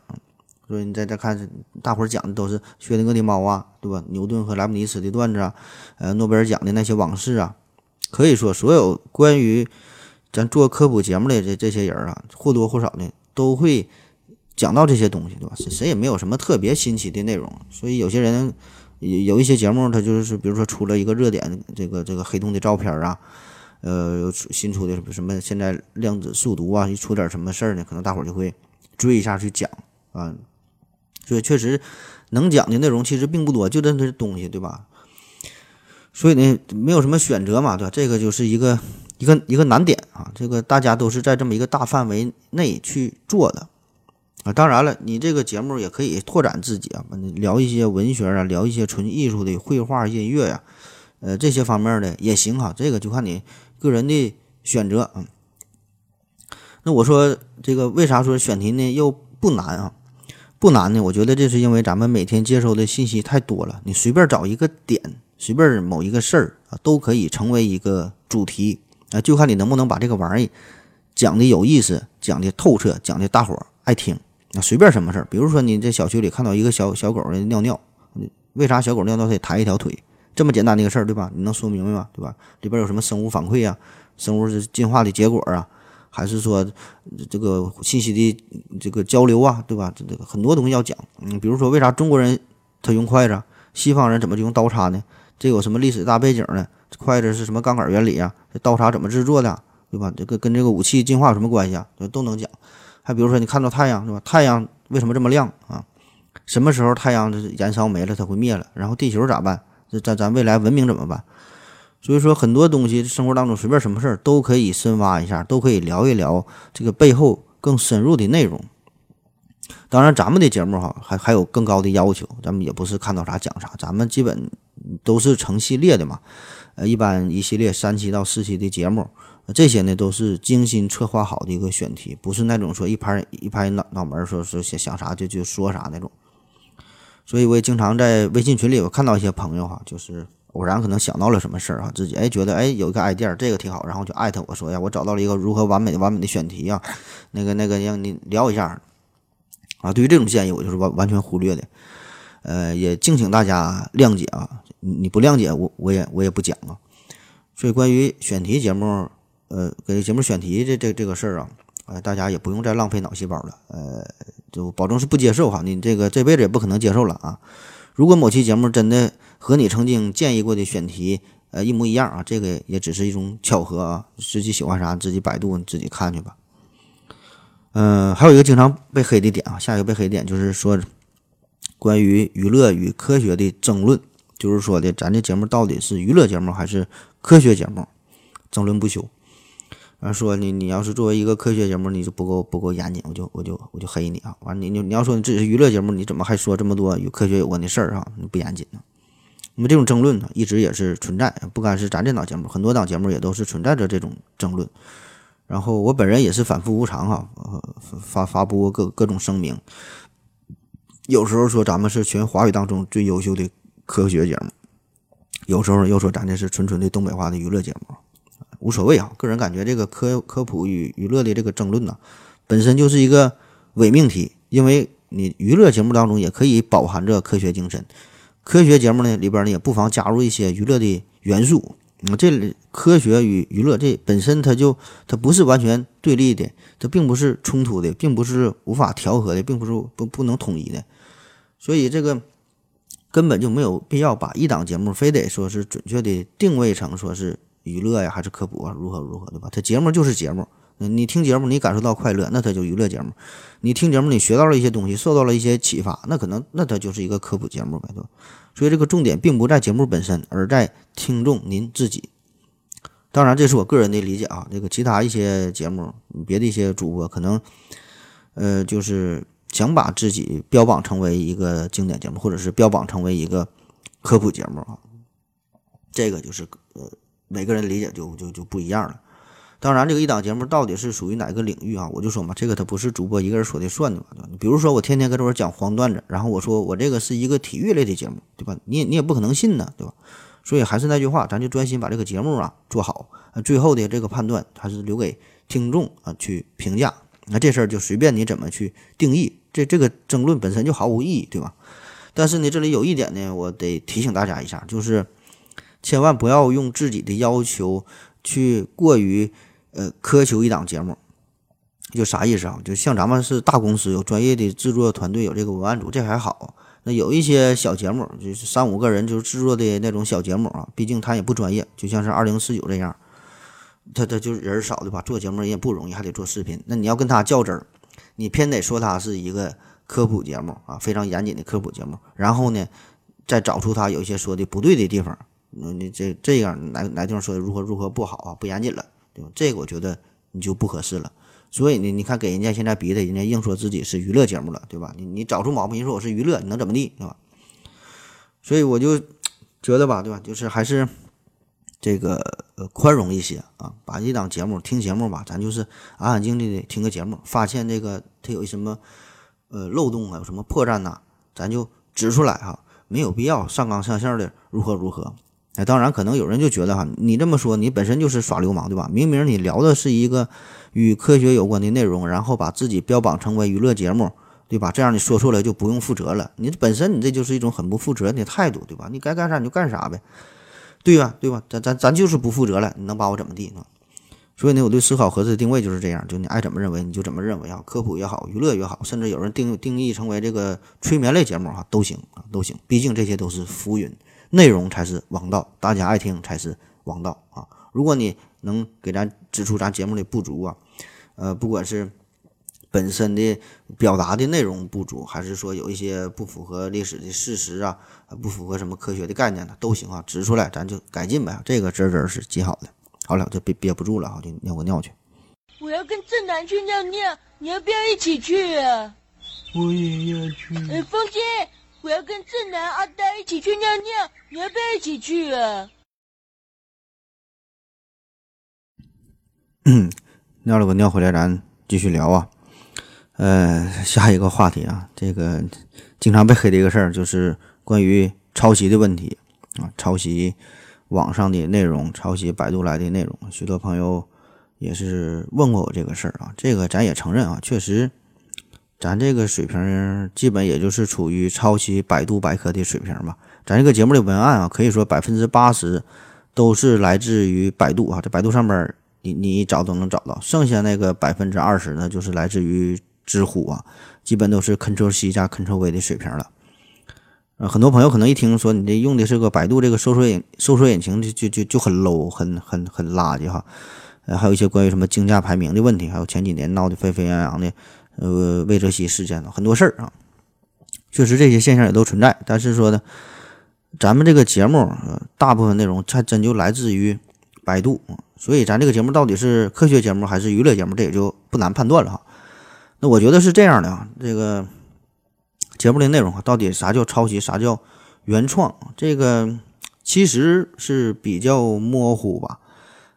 所以你在这看，大伙儿讲的都是薛定谔的猫啊，对吧？牛顿和莱布尼茨的段子啊，呃，诺贝尔奖的那些往事啊，可以说所有关于咱做科普节目的这这些人啊，或多或少的都会讲到这些东西，对吧？谁也没有什么特别新奇的内容。所以有些人有有一些节目，他就是比如说出了一个热点，这个这个黑洞的照片啊，呃，新出的什么现在量子速读啊，一出点什么事儿呢，可能大伙儿就会追一下去讲啊。所以确实能讲的内容其实并不多，就这些东西，对吧？所以呢，没有什么选择嘛，对吧？这个就是一个一个一个难点啊。这个大家都是在这么一个大范围内去做的啊。当然了，你这个节目也可以拓展自己啊，聊一些文学啊，聊一些纯艺术的绘画、音乐呀，呃，这些方面的也行哈。这个就看你个人的选择啊。那我说这个为啥说选题呢又不难啊？不难呢，我觉得这是因为咱们每天接收的信息太多了，你随便找一个点，随便某一个事儿啊，都可以成为一个主题啊，就看你能不能把这个玩意讲的有意思，讲的透彻，讲的大伙儿爱听。那随便什么事儿，比如说你在小区里看到一个小小狗的尿尿，为啥小狗尿尿它得抬一条腿？这么简单的一个事儿，对吧？你能说明白吗？对吧？里边有什么生物反馈啊？生物是进化的结果啊？还是说这个信息的这个交流啊，对吧？这这个很多东西要讲。嗯，比如说为啥中国人他用筷子，西方人怎么就用刀叉呢？这有什么历史大背景呢？筷子是什么杠杆原理啊？这刀叉怎么制作的，对吧？这个跟这个武器进化有什么关系啊？这都能讲。还比如说你看到太阳，是吧？太阳为什么这么亮啊？什么时候太阳燃烧没了，它会灭了？然后地球咋办？这咱咱未来文明怎么办？所以说很多东西，生活当中随便什么事儿都可以深挖一下，都可以聊一聊这个背后更深入的内容。当然，咱们的节目哈还还有更高的要求，咱们也不是看到啥讲啥，咱们基本都是成系列的嘛。呃，一般一系列三期到四期的节目，这些呢都是精心策划好的一个选题，不是那种说一拍一拍脑脑门说说想想啥就就说啥那种。所以我也经常在微信群里，我看到一些朋友哈，就是。偶然可能想到了什么事儿啊，自己哎觉得哎有一个 idea 这个挺好，然后就艾特我说呀，我找到了一个如何完美的完美的选题啊，那个那个让你聊一下啊。对于这种建议，我就是完完全忽略的，呃，也敬请大家谅解啊。你不谅解我，我也我也不讲啊。所以关于选题节目，呃，给节目选题这这这个事儿啊，呃，大家也不用再浪费脑细胞了，呃，就保证是不接受哈。你这个这辈子也不可能接受了啊。如果某期节目真的和你曾经建议过的选题，呃，一模一样啊，这个也只是一种巧合啊，自己喜欢啥自己百度自己看去吧。嗯，还有一个经常被黑的点啊，下一个被黑点就是说关于娱乐与科学的争论，就是说的咱这节目到底是娱乐节目还是科学节目，争论不休。完说你，你要是作为一个科学节目，你就不够不够严谨，我就我就我就黑你啊！完你你你要说你自己是娱乐节目，你怎么还说这么多与科学有关的事儿啊？你不严谨呢？那么这种争论呢，一直也是存在，不单是咱这档节目，很多档节目也都是存在着这种争论。然后我本人也是反复无常哈，发发布各各种声明，有时候说咱们是全华语当中最优秀的科学节目，有时候又说咱这是纯纯的东北话的娱乐节目，无所谓啊。个人感觉这个科科普与娱乐的这个争论呢，本身就是一个伪命题，因为你娱乐节目当中也可以饱含着科学精神。科学节目呢里边呢也不妨加入一些娱乐的元素。那这科学与娱乐这本身它就它不是完全对立的，它并不是冲突的，并不是无法调和的，并不是不不能统一的。所以这个根本就没有必要把一档节目非得说是准确的定位成说是娱乐呀还是科普啊如何如何对吧？它节目就是节目。你听节目，你感受到快乐，那它就娱乐节目；你听节目，你学到了一些东西，受到了一些启发，那可能那它就是一个科普节目呗，对吧？所以这个重点并不在节目本身，而在听众您自己。当然，这是我个人的理解啊。这个其他一些节目，别的一些主播可能，呃，就是想把自己标榜成为一个经典节目，或者是标榜成为一个科普节目啊。这个就是呃，每个人理解就就就不一样了。当然，这个一档节目到底是属于哪个领域啊？我就说嘛，这个它不是主播一个人说的算的嘛，对吧？比如说，我天天搁这块讲黄段子，然后我说我这个是一个体育类的节目，对吧？你也你也不可能信呢，对吧？所以还是那句话，咱就专心把这个节目啊做好，最后的这个判断还是留给听众啊去评价。那这事儿就随便你怎么去定义，这这个争论本身就毫无意义，对吧？但是呢，这里有一点呢，我得提醒大家一下，就是千万不要用自己的要求去过于。呃，苛求一档节目，就啥意思啊？就像咱们是大公司，有专业的制作团队，有这个文案组，这还好。那有一些小节目，就是三五个人就是制作的那种小节目啊，毕竟他也不专业，就像是二零四九这样，他他就是人少对吧？做节目也不容易，还得做视频。那你要跟他较真儿，你偏得说他是一个科普节目啊，非常严谨的科普节目。然后呢，再找出他有一些说的不对的地方，你这这样哪哪地方说的如何如何不好啊，不严谨了。对吧？这个我觉得你就不合适了。所以呢，你看给人家现在逼的，人家硬说自己是娱乐节目了，对吧？你你找出毛病，你说我是娱乐，你能怎么地，对吧？所以我就觉得吧，对吧？就是还是这个呃宽容一些啊，把一档节目听节目吧，咱就是安安静静的听个节目，发现这个它有什么呃漏洞啊，有什么破绽呐，咱就指出来哈，没有必要上纲上线的如何如何。哎，当然，可能有人就觉得哈，你这么说，你本身就是耍流氓，对吧？明明你聊的是一个与科学有关的内容，然后把自己标榜成为娱乐节目，对吧？这样你说出来就不用负责了。你本身你这就是一种很不负责任的态度，对吧？你该干啥你就干啥呗，对吧？对吧？咱咱咱就是不负责了，你能把我怎么地呢？所以呢，我对思考盒子的定位就是这样，就你爱怎么认为你就怎么认为啊，科普也好，娱乐也好，甚至有人定定义成为这个催眠类节目哈，都行啊，都行。毕竟这些都是浮云。内容才是王道，大家爱听才是王道啊！如果你能给咱指出咱节目的不足啊，呃，不管是本身的表达的内容不足，还是说有一些不符合历史的事实啊，不符合什么科学的概念呢，都行啊，指出来咱就改进呗。这个真真是极好的。好了，就憋憋不住了啊，就尿个尿去。我要跟正南去尿尿，你要不要一起去啊？我也要去。哎，风姐。我要跟正南、阿呆一起去尿尿，你要不要一起去啊？嗯，尿了个尿回来，咱继续聊啊。呃，下一个话题啊，这个经常被黑的一个事儿就是关于抄袭的问题啊，抄袭网上的内容，抄袭百度来的内容，许多朋友也是问过我这个事儿啊。这个咱也承认啊，确实。咱这个水平基本也就是处于抄袭百度百科的水平吧。咱这个节目的文案啊，可以说百分之八十都是来自于百度啊，在百度上边你你找都能找到。剩下那个百分之二十呢，就是来自于知乎啊，基本都是 Ctrl C 加 Ctrl V 的水平了。很多朋友可能一听说你这用的是个百度这个搜索引搜索引擎，就就就就很 low，很很很垃圾哈。呃，还有一些关于什么竞价排名的问题，还有前几年闹得沸沸扬扬的。呃，魏则西事件很多事儿啊，确实这些现象也都存在。但是说呢，咱们这个节目呃，大部分内容还真就来自于百度所以咱这个节目到底是科学节目还是娱乐节目，这也就不难判断了哈。那我觉得是这样的啊，这个节目的内容啊，到底啥叫抄袭，啥叫原创，这个其实是比较模糊吧。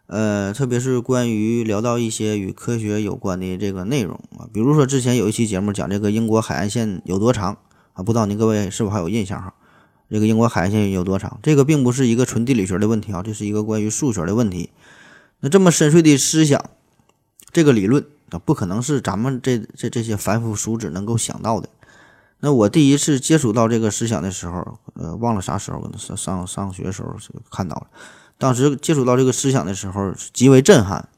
呃，特别是关于聊到一些与科学有关的这个内容啊，比如说之前有一期节目讲这个英国海岸线有多长啊，不知道您各位是否还有印象哈？这个英国海岸线有多长？这个并不是一个纯地理学的问题啊，这是一个关于数学的问题。那这么深邃的思想，这个理论啊，不可能是咱们这这这些凡夫俗子能够想到的。那我第一次接触到这个思想的时候，呃，忘了啥时候，上上上学时候就看到了。当时接触到这个思想的时候，极为震撼。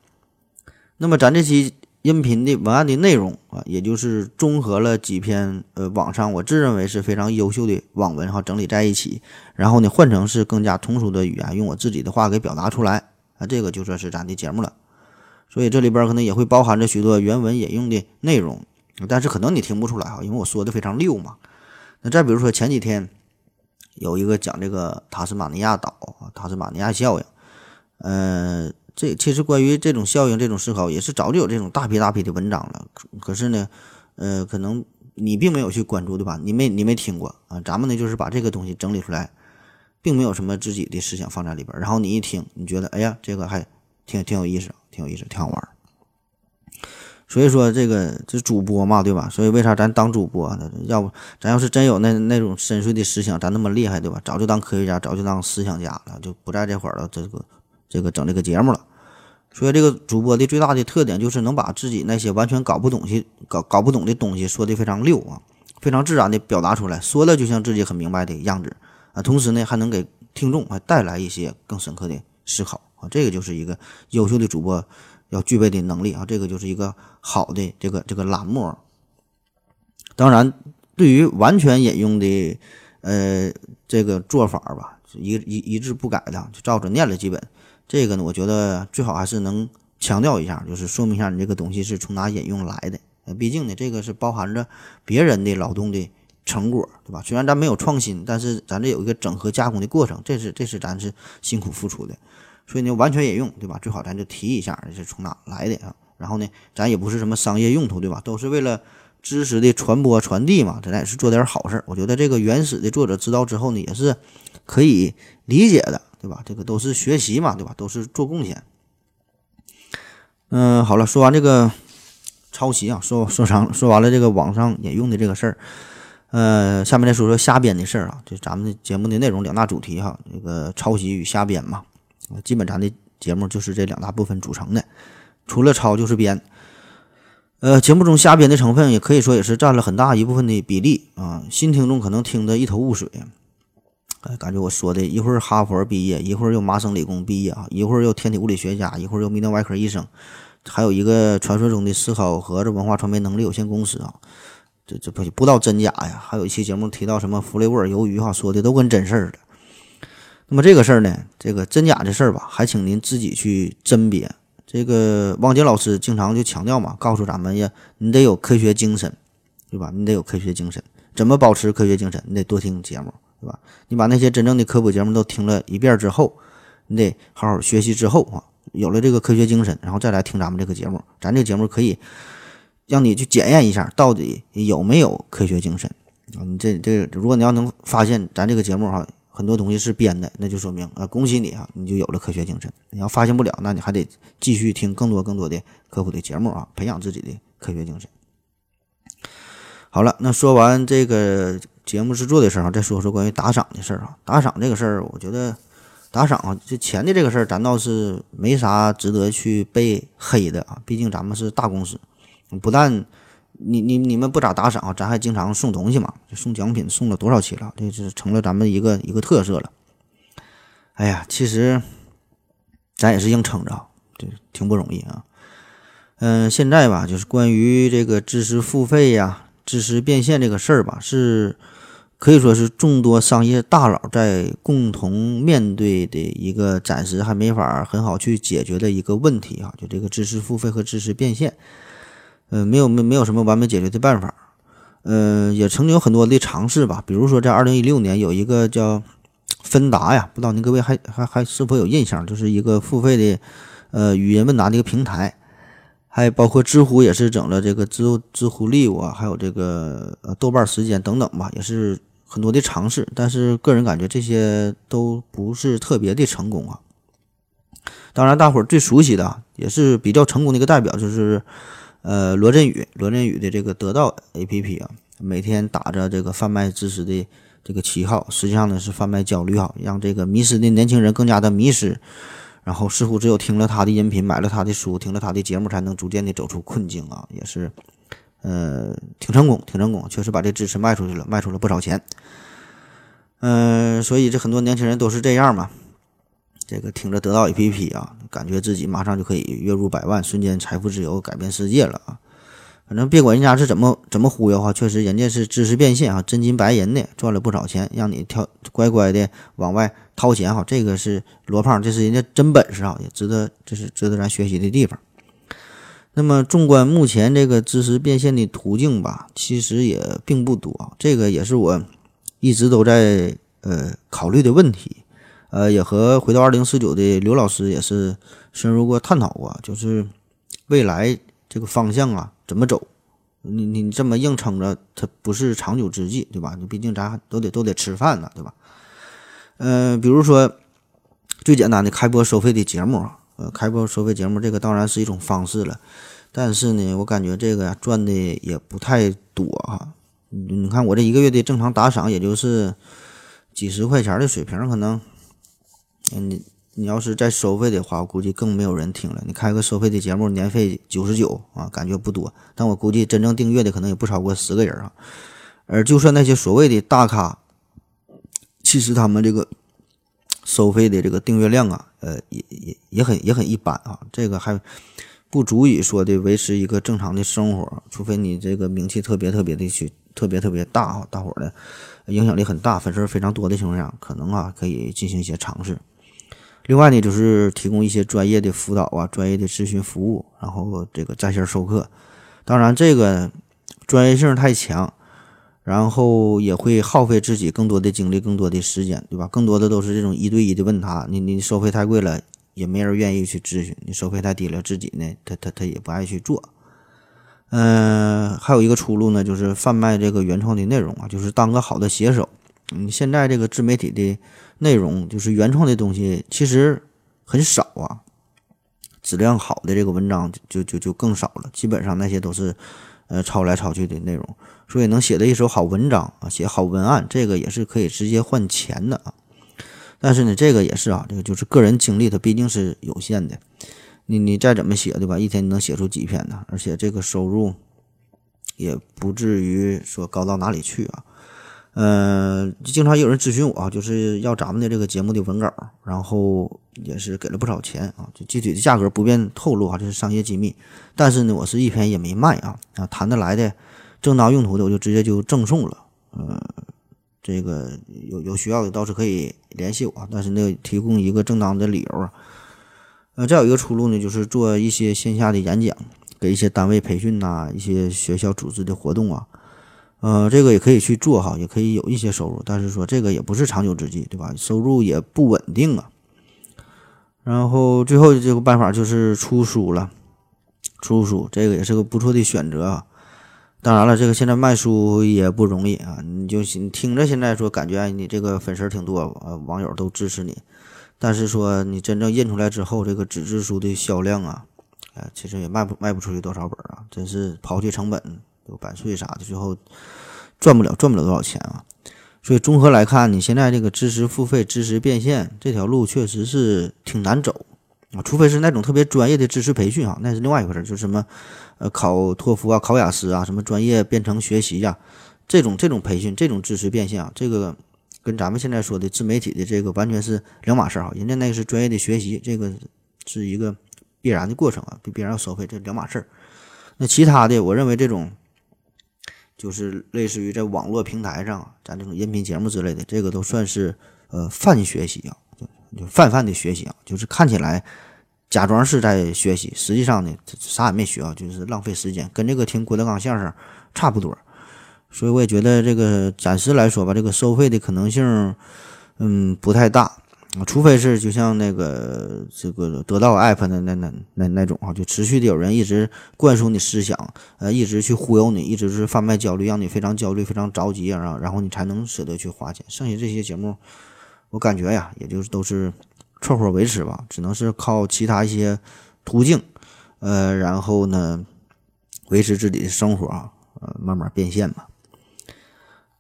那么咱这期音频的文案的内容啊，也就是综合了几篇呃网上我自认为是非常优秀的网文哈，整理在一起，然后呢换成是更加通俗的语言，用我自己的话给表达出来啊，这个就算是咱的节目了。所以这里边可能也会包含着许多原文引用的内容，但是可能你听不出来哈，因为我说的非常溜嘛。那再比如说前几天。有一个讲这个塔斯马尼亚岛，塔斯马尼亚效应，呃，这其实关于这种效应、这种思考，也是早就有这种大批大批的文章了。可是呢，呃，可能你并没有去关注，对吧？你没你没听过啊？咱们呢，就是把这个东西整理出来，并没有什么自己的思想放在里边。然后你一听，你觉得哎呀，这个还挺挺有意思，挺有意思，挺好玩。所以说这个这主播嘛，对吧？所以为啥咱当主播？要不咱要是真有那那种深邃的思想，咱那么厉害，对吧？早就当科学家，早就当思想家了，就不在这块儿了。这个这个整这个节目了。所以这个主播的最大的特点就是能把自己那些完全搞不懂去搞搞不懂的东西说的非常溜啊，非常自然的表达出来，说的就像自己很明白的样子啊。同时呢，还能给听众还带来一些更深刻的思考啊。这个就是一个优秀的主播。要具备的能力啊，这个就是一个好的这个这个栏目。当然，对于完全引用的呃这个做法吧，一一一字不改的就照着念了，基本这个呢，我觉得最好还是能强调一下，就是说明一下你这个东西是从哪引用来的。毕竟呢，这个是包含着别人的劳动的成果，对吧？虽然咱没有创新，但是咱这有一个整合加工的过程，这是这是咱是辛苦付出的。所以呢，完全引用，对吧？最好咱就提一下是从哪来的啊。然后呢，咱也不是什么商业用途，对吧？都是为了知识的传播传递嘛。咱也是做点好事儿。我觉得这个原始的作者知道之后呢，也是可以理解的，对吧？这个都是学习嘛，对吧？都是做贡献。嗯，好了，说完这个抄袭啊，说说长说完了这个网上引用的这个事儿，呃，下面再说说瞎编的事儿啊。就咱们的节目的内容两大主题哈，这个抄袭与瞎编嘛。基本咱的节目就是这两大部分组成的，除了抄就是编。呃，节目中瞎编的成分也可以说也是占了很大一部分的比例啊。新听众可能听得一头雾水，呃，感觉我说的一会儿哈佛毕业，一会儿又麻省理工毕业啊，一会儿又天体物理学家，一会儿又泌尿外科医生，还有一个传说中的思考盒子文化传媒能力有限公司啊。这这不不知道真假呀？还有一期节目提到什么弗雷沃尔鱿鱼哈，说的都跟真事儿似的。那么这个事儿呢，这个真假的事儿吧，还请您自己去甄别。这个汪杰老师经常就强调嘛，告诉咱们呀，你得有科学精神，对吧？你得有科学精神。怎么保持科学精神？你得多听节目，对吧？你把那些真正的科普节目都听了一遍之后，你得好好学习之后啊，有了这个科学精神，然后再来听咱们这个节目。咱这个节目可以让你去检验一下，到底有没有科学精神啊？你这这，如果你要能发现咱这个节目哈。很多东西是编的，那就说明啊，恭喜你啊，你就有了科学精神。你要发现不了，那你还得继续听更多更多的科普的节目啊，培养自己的科学精神。好了，那说完这个节目制作的事儿，再说说关于打赏的事儿啊。打赏这个事儿，我觉得打赏啊，这钱的这个事儿，咱倒是没啥值得去被黑的啊。毕竟咱们是大公司，不但你你你们不咋打赏？咱还经常送东西嘛，就送奖品送了多少期了？这是成了咱们一个一个特色了。哎呀，其实咱也是硬撑着，这挺不容易啊。嗯，现在吧，就是关于这个知识付费呀、知识变现这个事儿吧，是可以说是众多商业大佬在共同面对的一个暂时还没法很好去解决的一个问题啊。就这个知识付费和知识变现。呃，没有没没有什么完美解决的办法，呃，也曾经有很多的尝试吧，比如说在二零一六年有一个叫芬达呀，不知道您各位还还还是否有印象，就是一个付费的呃语音问答的一个平台，还包括知乎也是整了这个知知乎 Live 啊，还有这个呃豆瓣时间等等吧，也是很多的尝试，但是个人感觉这些都不是特别的成功啊。当然，大伙儿最熟悉的也是比较成功的一个代表，就是呃罗振宇，罗振宇的这个得到 APP 啊，每天打着这个贩卖知识的这个旗号，实际上呢是贩卖焦虑哈，让这个迷失的年轻人更加的迷失。然后似乎只有听了他的音频，买了他的书，听了他的节目，才能逐渐的走出困境啊，也是，呃，挺成功，挺成功，确实把这知识卖出去了，卖出了不少钱。嗯，所以这很多年轻人都是这样嘛，这个听着得到 APP 啊，感觉自己马上就可以月入百万，瞬间财富自由，改变世界了啊。反正别管人家是怎么怎么忽悠哈，确实人家是知识变现啊，真金白银的赚了不少钱，让你跳乖乖的往外掏钱哈，这个是罗胖，这是人家真本事啊，也值得这是值得咱学习的地方。那么纵观目前这个知识变现的途径吧，其实也并不多，这个也是我一直都在呃考虑的问题，呃，也和回到二零四九的刘老师也是深入过探讨过，就是未来这个方向啊。怎么走？你你这么硬撑着，它不是长久之计，对吧？你毕竟咱都得都得吃饭呢，对吧？嗯，比如说最简单的开播收费的节目，呃，开播收费节目这个当然是一种方式了，但是呢，我感觉这个呀赚的也不太多哈。你看我这一个月的正常打赏也就是几十块钱的水平，可能，嗯。你要是再收费的话，我估计更没有人听了。你开个收费的节目，年费九十九啊，感觉不多，但我估计真正订阅的可能也不超过十个人啊。而就算那些所谓的大咖，其实他们这个收费的这个订阅量啊，呃，也也也很也很一般啊。这个还不足以说的维持一个正常的生活，除非你这个名气特别特别的去特别特别大啊，大伙的影响力很大，粉丝非常多的情况下，可能啊可以进行一些尝试。另外呢，就是提供一些专业的辅导啊，专业的咨询服务，然后这个在线授课。当然，这个专业性太强，然后也会耗费自己更多的精力、更多的时间，对吧？更多的都是这种一对一的问他，你你收费太贵了，也没人愿意去咨询；你收费太低了，自己呢，他他他也不爱去做。嗯，还有一个出路呢，就是贩卖这个原创的内容啊，就是当个好的写手。嗯，现在这个自媒体的。内容就是原创的东西，其实很少啊。质量好的这个文章就就就更少了，基本上那些都是呃抄来抄去的内容。所以能写的一手好文章啊，写好文案，这个也是可以直接换钱的啊。但是呢，这个也是啊，这个就是个人精力，它毕竟是有限的。你你再怎么写对吧？一天你能写出几篇呢？而且这个收入也不至于说高到哪里去啊。嗯，经常有人咨询我啊，就是要咱们的这个节目的文稿，然后也是给了不少钱啊，就具体的价格不便透露啊，这是商业机密。但是呢，我是一篇也没卖啊，啊，谈得来的正当用途的，我就直接就赠送了。呃，这个有有需要的倒是可以联系我，但是呢，提供一个正当的理由啊。呃，再有一个出路呢，就是做一些线下的演讲，给一些单位培训呐，一些学校组织的活动啊。呃，这个也可以去做哈，也可以有一些收入，但是说这个也不是长久之计，对吧？收入也不稳定啊。然后最后这个办法就是出书了，出书这个也是个不错的选择啊。当然了，这个现在卖书也不容易啊。你就你听着现在说感觉你这个粉丝挺多，呃，网友都支持你，但是说你真正印出来之后，这个纸质书的销量啊，呃，其实也卖不卖不出去多少本啊，真是刨去成本。有版税啥的，最后赚不了赚不了多少钱啊！所以综合来看，你现在这个知识付费、知识变现这条路确实是挺难走啊，除非是那种特别专业的知识培训啊，那是另外一回事，就什么呃考托福啊、考雅思啊，什么专业编程学习呀，这种这种培训、这种知识变现啊，这个跟咱们现在说的自媒体的这个完全是两码事儿啊，人家那个是专业的学习，这个是一个必然的过程啊，比别人要收费，这两码事儿。那其他的，我认为这种。就是类似于在网络平台上，咱这种音频节目之类的，这个都算是呃泛学习啊，就泛泛的学习啊，就是看起来假装是在学习，实际上呢啥也没学啊，就是浪费时间，跟这个听郭德纲相声差不多。所以我也觉得这个暂时来说吧，这个收费的可能性嗯不太大。啊，除非是就像那个这个得到 app 的那那那那种啊，就持续的有人一直灌输你思想，呃，一直去忽悠你，一直是贩卖焦虑，让你非常焦虑、非常着急啊，然后你才能舍得去花钱。剩下这些节目，我感觉呀，也就是都是凑合维持吧，只能是靠其他一些途径，呃，然后呢，维持自己的生活啊，呃，慢慢变现吧。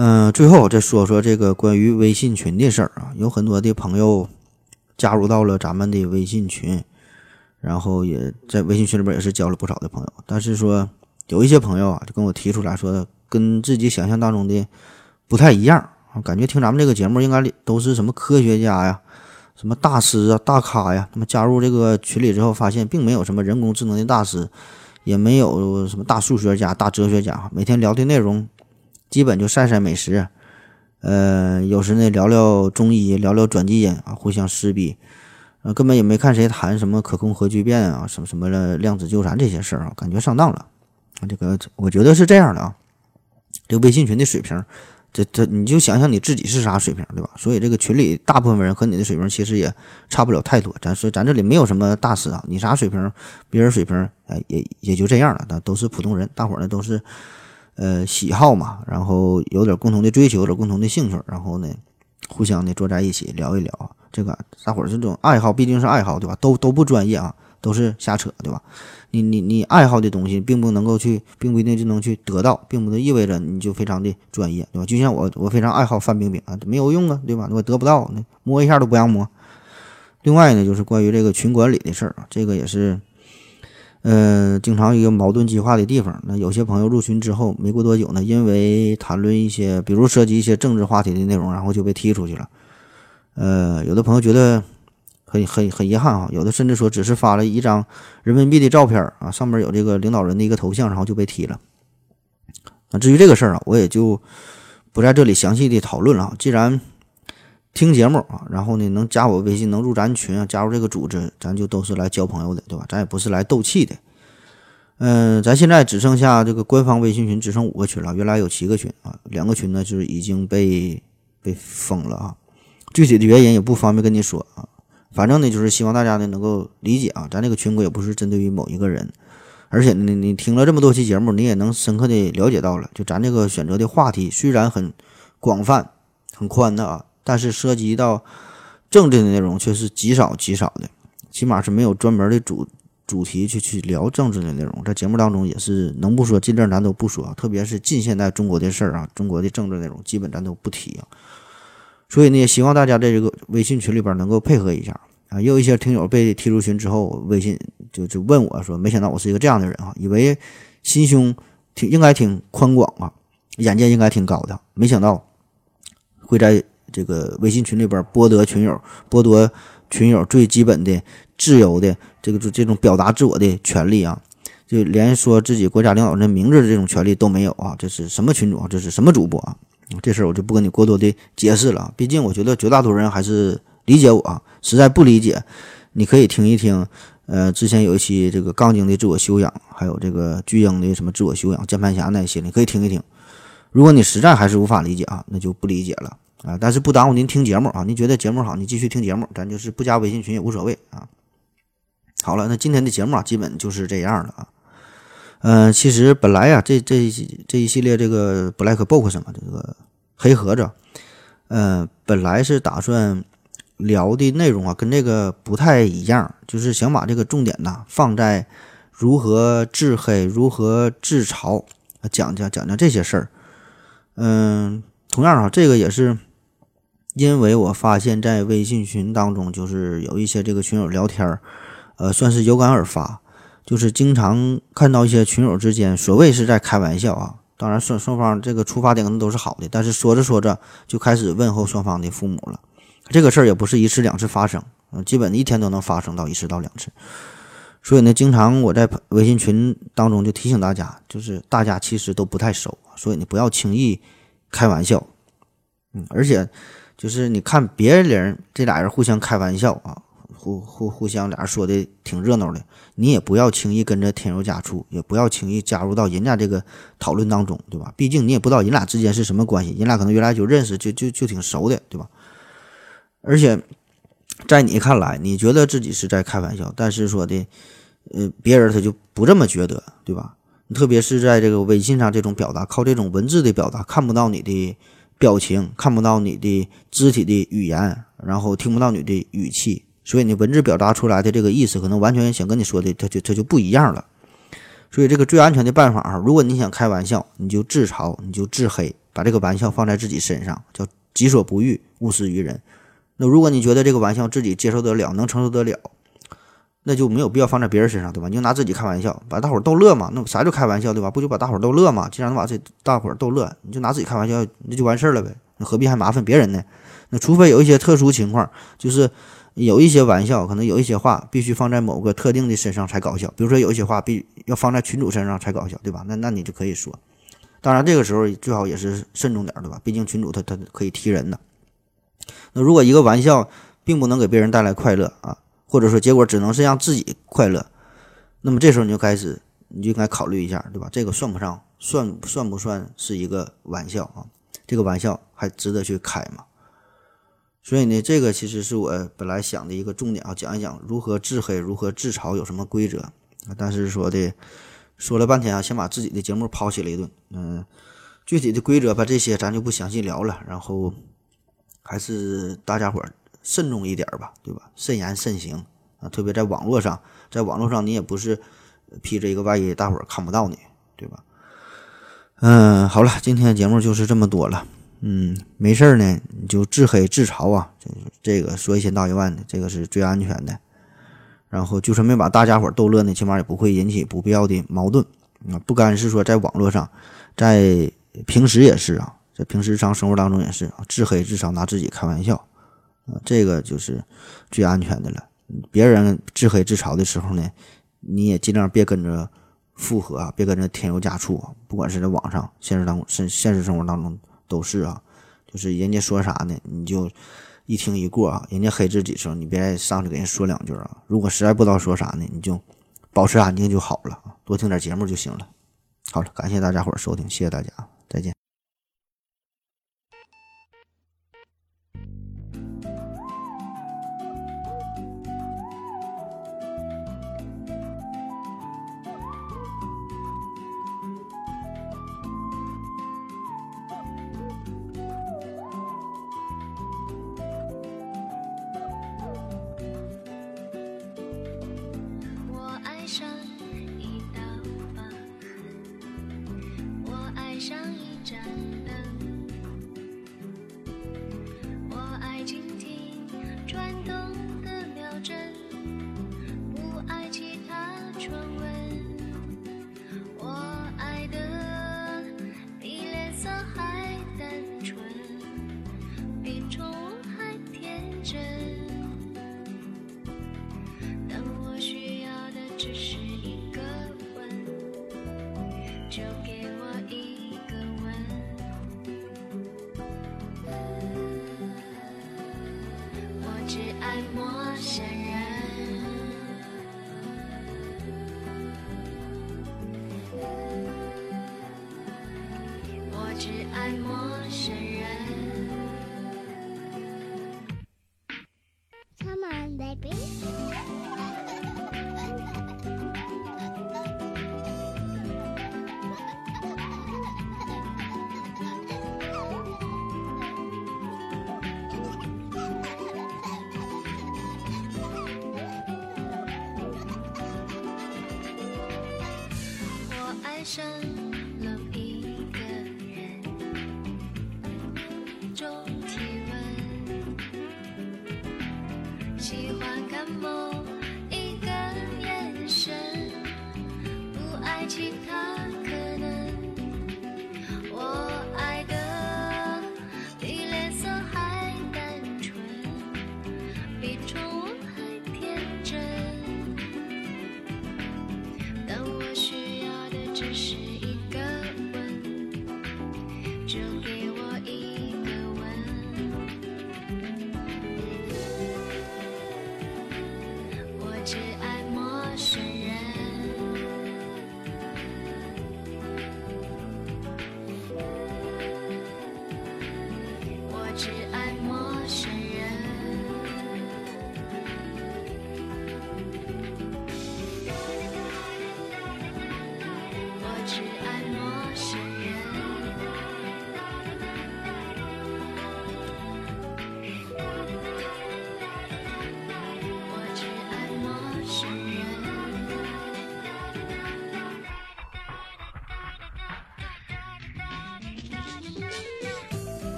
嗯，最后再说说这个关于微信群的事儿啊，有很多的朋友加入到了咱们的微信群，然后也在微信群里边也是交了不少的朋友。但是说有一些朋友啊，就跟我提出来说，跟自己想象当中的不太一样啊，感觉听咱们这个节目应该都是什么科学家呀、什么大师啊、大咖呀。那么加入这个群里之后，发现并没有什么人工智能的大师，也没有什么大数学家、大哲学家，每天聊的内容。基本就晒晒美食，呃，有时呢聊聊中医，聊聊转基因啊，互相撕逼，呃，根本也没看谁谈什么可控核聚变啊，什么什么的量子纠缠这些事儿啊，感觉上当了。这个我觉得是这样的啊，这微信群的水平，这这你就想想你自己是啥水平，对吧？所以这个群里大部分人和你的水平其实也差不了太多。咱说咱这里没有什么大师啊，你啥水平，别人水平，哎，也也就这样了，那都是普通人，大伙儿呢都是。呃，喜好嘛，然后有点共同的追求，有点共同的兴趣，然后呢，互相的坐在一起聊一聊。这个大伙儿这种爱好毕竟是爱好，对吧？都都不专业啊，都是瞎扯，对吧？你你你爱好的东西，并不能够去，并不一定就能去得到，并不能意味着你就非常的专业，对吧？就像我，我非常爱好范冰冰啊，没有用啊，对吧？我得不到，那摸一下都不让摸。另外呢，就是关于这个群管理的事儿啊，这个也是。呃，经常一个矛盾激化的地方。那有些朋友入群之后，没过多久呢，因为谈论一些，比如涉及一些政治话题的内容，然后就被踢出去了。呃，有的朋友觉得很很很遗憾啊，有的甚至说只是发了一张人民币的照片啊，上面有这个领导人的一个头像，然后就被踢了。那至于这个事儿啊，我也就不在这里详细的讨论了。既然听节目啊，然后呢，能加我微信，能入咱群啊，加入这个组织，咱就都是来交朋友的，对吧？咱也不是来斗气的。嗯，咱现在只剩下这个官方微信群，只剩五个群了。原来有七个群啊，两个群呢就是已经被被封了啊。具体的原因也不方便跟你说啊。反正呢，就是希望大家呢能够理解啊，咱这个群规也不是针对于某一个人，而且呢，你听了这么多期节目，你也能深刻的了解到了，就咱这个选择的话题虽然很广泛、很宽的啊。但是涉及到政治的内容却是极少极少的，起码是没有专门的主主题去去聊政治的内容。在节目当中也是能不说尽量咱都不说，特别是近现代中国的事儿啊，中国的政治内容基本咱都不提啊。所以呢，也希望大家在这个微信群里边能够配合一下啊。也有一些听友被踢出群之后，微信就就问我说：“没想到我是一个这样的人啊，以为心胸挺应该挺宽广啊，眼界应该挺高的，没想到会在。”这个微信群里边剥夺群友、剥夺群友最基本的自由的这个这种表达自我的权利啊，就连说自己国家领导人名字的这种权利都没有啊！这是什么群主啊？这是什么主播啊？这事儿我就不跟你过多的解释了。毕竟我觉得绝大多数人还是理解我啊。实在不理解，你可以听一听。呃，之前有一期这个杠精的自我修养，还有这个巨婴的什么自我修养、键盘侠那些，你可以听一听。如果你实在还是无法理解啊，那就不理解了。啊，但是不耽误您听节目啊！您觉得节目好，你继续听节目，咱就是不加微信群也无所谓啊。好了，那今天的节目啊，基本就是这样了啊。嗯，其实本来呀，这这这一系列这个 Black Box 嘛，这个黑盒子，嗯，本来是打算聊的内容啊，跟这个不太一样，就是想把这个重点呢放在如何治黑、如何治潮，讲讲讲讲这些事儿。嗯，同样啊，这个也是。因为我发现，在微信群当中，就是有一些这个群友聊天儿，呃，算是有感而发，就是经常看到一些群友之间，所谓是在开玩笑啊，当然双双方这个出发点可能都是好的，但是说着说着就开始问候双方的父母了。这个事儿也不是一次两次发生，嗯，基本一天都能发生到一次到两次。所以呢，经常我在微信群当中就提醒大家，就是大家其实都不太熟，所以你不要轻易开玩笑，嗯，而且。就是你看别人这俩人互相开玩笑啊，互互互相俩人说的挺热闹的，你也不要轻易跟着添油加醋，也不要轻易加入到人家这个讨论当中，对吧？毕竟你也不知道人俩之间是什么关系，人俩可能原来就认识，就就就挺熟的，对吧？而且在你看来，你觉得自己是在开玩笑，但是说的，呃，别人他就不这么觉得，对吧？特别是在这个微信上这种表达，靠这种文字的表达，看不到你的表情，看不到你的肢体的语言，然后听不到你的语气，所以你文字表达出来的这个意思，可能完全想跟你说的，他就他就不一样了。所以这个最安全的办法啊，如果你想开玩笑，你就自嘲，你就自黑，把这个玩笑放在自己身上，叫己所不欲，勿施于人。那如果你觉得这个玩笑自己接受得了，能承受得了，那就没有必要放在别人身上，对吧？你就拿自己开玩笑，把大伙儿逗乐嘛。那啥叫开玩笑，对吧？不就把大伙儿逗乐嘛？既然能把这大伙儿逗乐，你就拿自己开玩笑，那就完事儿了呗。那何必还麻烦别人呢？那除非有一些特殊情况，就是有一些玩笑，可能有一些话必须放在某个特定的身上才搞笑。比如说有一些话必要放在群主身上才搞笑，对吧？那那你就可以说。当然这个时候最好也是慎重点，对吧？毕竟群主他他可以踢人的。那如果一个玩笑并不能给别人带来快乐啊，或者说结果只能是让自己快乐，那么这时候你就开始，你就应该考虑一下，对吧？这个算不上，算算不算是一个玩笑啊？这个玩笑还值得去开吗？所以呢，这个其实是我本来想的一个重点啊，讲一讲如何自黑，如何自嘲，有什么规则。但是说的说了半天啊，先把自己的节目抛弃了一顿。嗯，具体的规则吧，这些咱就不详细聊了。然后。还是大家伙儿慎重一点吧，对吧？慎言慎行啊，特别在网络上，在网络上你也不是披着一个外衣，大伙儿看不到你，对吧？嗯，好了，今天的节目就是这么多了。嗯，没事儿呢，你就自黑自嘲啊，这个说一千道一万的，这个是最安全的。然后就是没把大家伙逗乐呢，起码也不会引起不必要的矛盾啊。不单是说在网络上，在平时也是啊。在平时日常生活当中也是啊，自黑自嘲，拿自己开玩笑，啊，这个就是最安全的了。别人自黑自嘲的时候呢，你也尽量别跟着附和啊，别跟着添油加醋啊。不管是在网上、现实当现现实生活当中都是啊，就是人家说啥呢，你就一听一过啊。人家黑自己的时候，你别上去给人说两句啊。如果实在不知道说啥呢，你就保持安静就好了，多听点节目就行了。好了，感谢大家伙儿收听，谢谢大家，再见。上